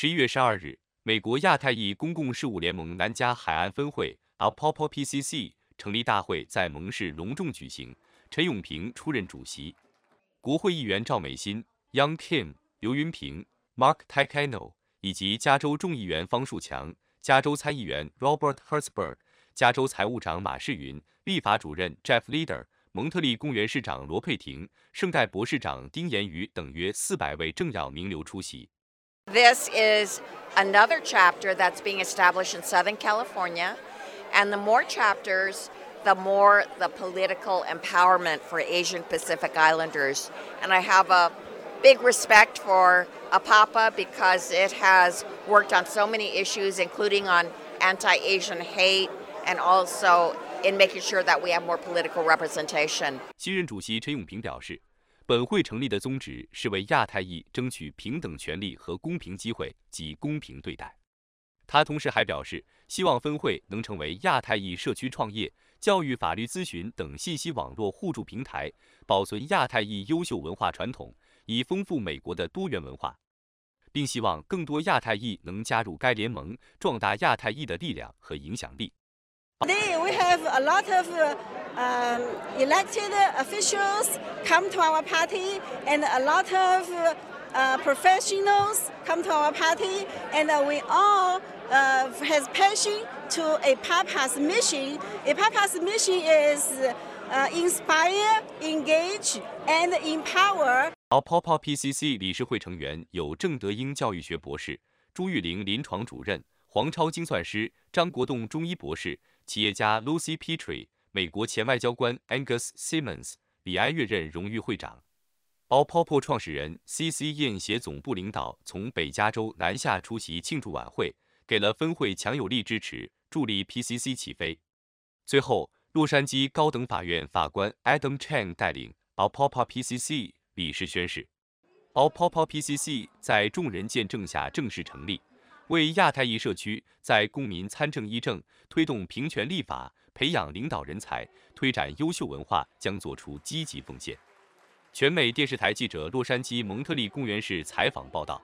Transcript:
十一月十二日，美国亚太裔公共事务联盟南加海岸分会 （APOPO PCC） 成立大会在蒙市隆重举行，陈永平出任主席。国会议员赵美心、Young Kim、刘云平、Mark Takano 以及加州众议员方树强、加州参议员 Robert Hertzberg、加州财务长马世云、立法主任 Jeff Leader、蒙特利公园市长罗佩婷、圣代博士长丁延宇等约四百位政要名流出席。This is another chapter that's being established in Southern California, and the more chapters, the more the political empowerment for Asian Pacific Islanders. And I have a big respect for APAPA because it has worked on so many issues, including on anti Asian hate and also in making sure that we have more political representation. 新任主席陈永平表示， 本会成立的宗旨是为亚太裔争取平等权利和公平机会及公平对待。他同时还表示，希望分会能成为亚太裔社区创业、教育、法律咨询等信息网络互助平台，保存亚太裔优秀文化传统，以丰富美国的多元文化，并希望更多亚太裔能加入该联盟，壮大亚太裔的力量和影响力。Today we have a lot of um, elected officials come to our party, and a lot of uh, professionals come to our party, and uh, we all uh, has passion to a Papa's mission. A Papa's mission is uh, inspire, engage, and empower. 而 POPO PCC 理事会成员有郑德英教育学博士、朱玉玲临床主任、黄超精算师、张国栋中医博士。企业家 Lucy Petrie、 美国前外交官 Angus Simmons、李安月任荣誉会长。All Popo 创始人 C.C. 宴协总部领导从北加州南下出席庆祝晚会，给了分会强有力支持，助力 PCC 起飞。最后，洛杉矶高等法院法官 Adam Chang 带领 All Popo PCC 理事宣誓。All Popo PCC 在众人见证下正式成立。为亚太裔社区在公民参政议政、推动平权立法、培养领导人才、推展优秀文化将做出积极奉献。全美电视台记者洛杉矶蒙特利公园市采访报道。